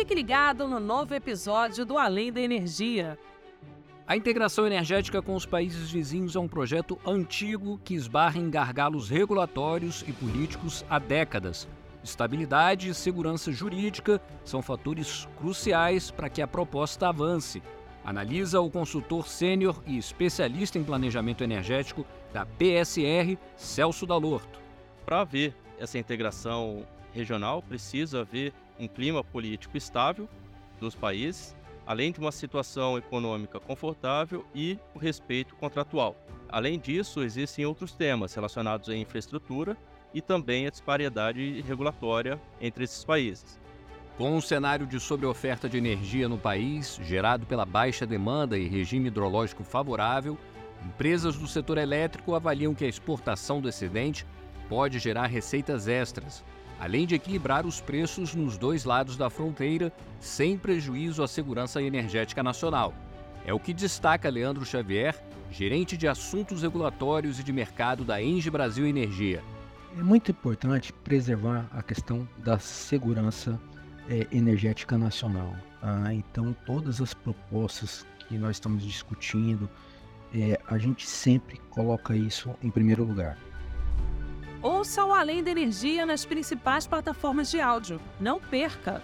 Fique ligado no novo episódio do Além da Energia. A integração energética com os países vizinhos é um projeto antigo que esbarra em gargalos regulatórios e políticos há décadas. Estabilidade e segurança jurídica são fatores cruciais para que a proposta avance. Analisa o consultor sênior e especialista em planejamento energético da PSR, Celso Dalorto. Para haver essa integração regional, precisa haver um clima político estável dos países, além de uma situação econômica confortável e o respeito contratual. Além disso, existem outros temas relacionados à infraestrutura e também a disparidade regulatória entre esses países. Com um cenário de sobreoferta de energia no país, gerado pela baixa demanda e regime hidrológico favorável, empresas do setor elétrico avaliam que a exportação do excedente pode gerar receitas extras, além de equilibrar os preços nos dois lados da fronteira, sem prejuízo à segurança energética nacional. É o que destaca Leandro Xavier, gerente de assuntos regulatórios e de mercado da Engie Brasil Energia. É muito importante preservar a questão da segurança é, energética nacional. Ah, então, todas as propostas que nós estamos discutindo, é, a gente sempre coloca isso em primeiro lugar. Ouça o Além da Energia nas principais plataformas de áudio. Não perca!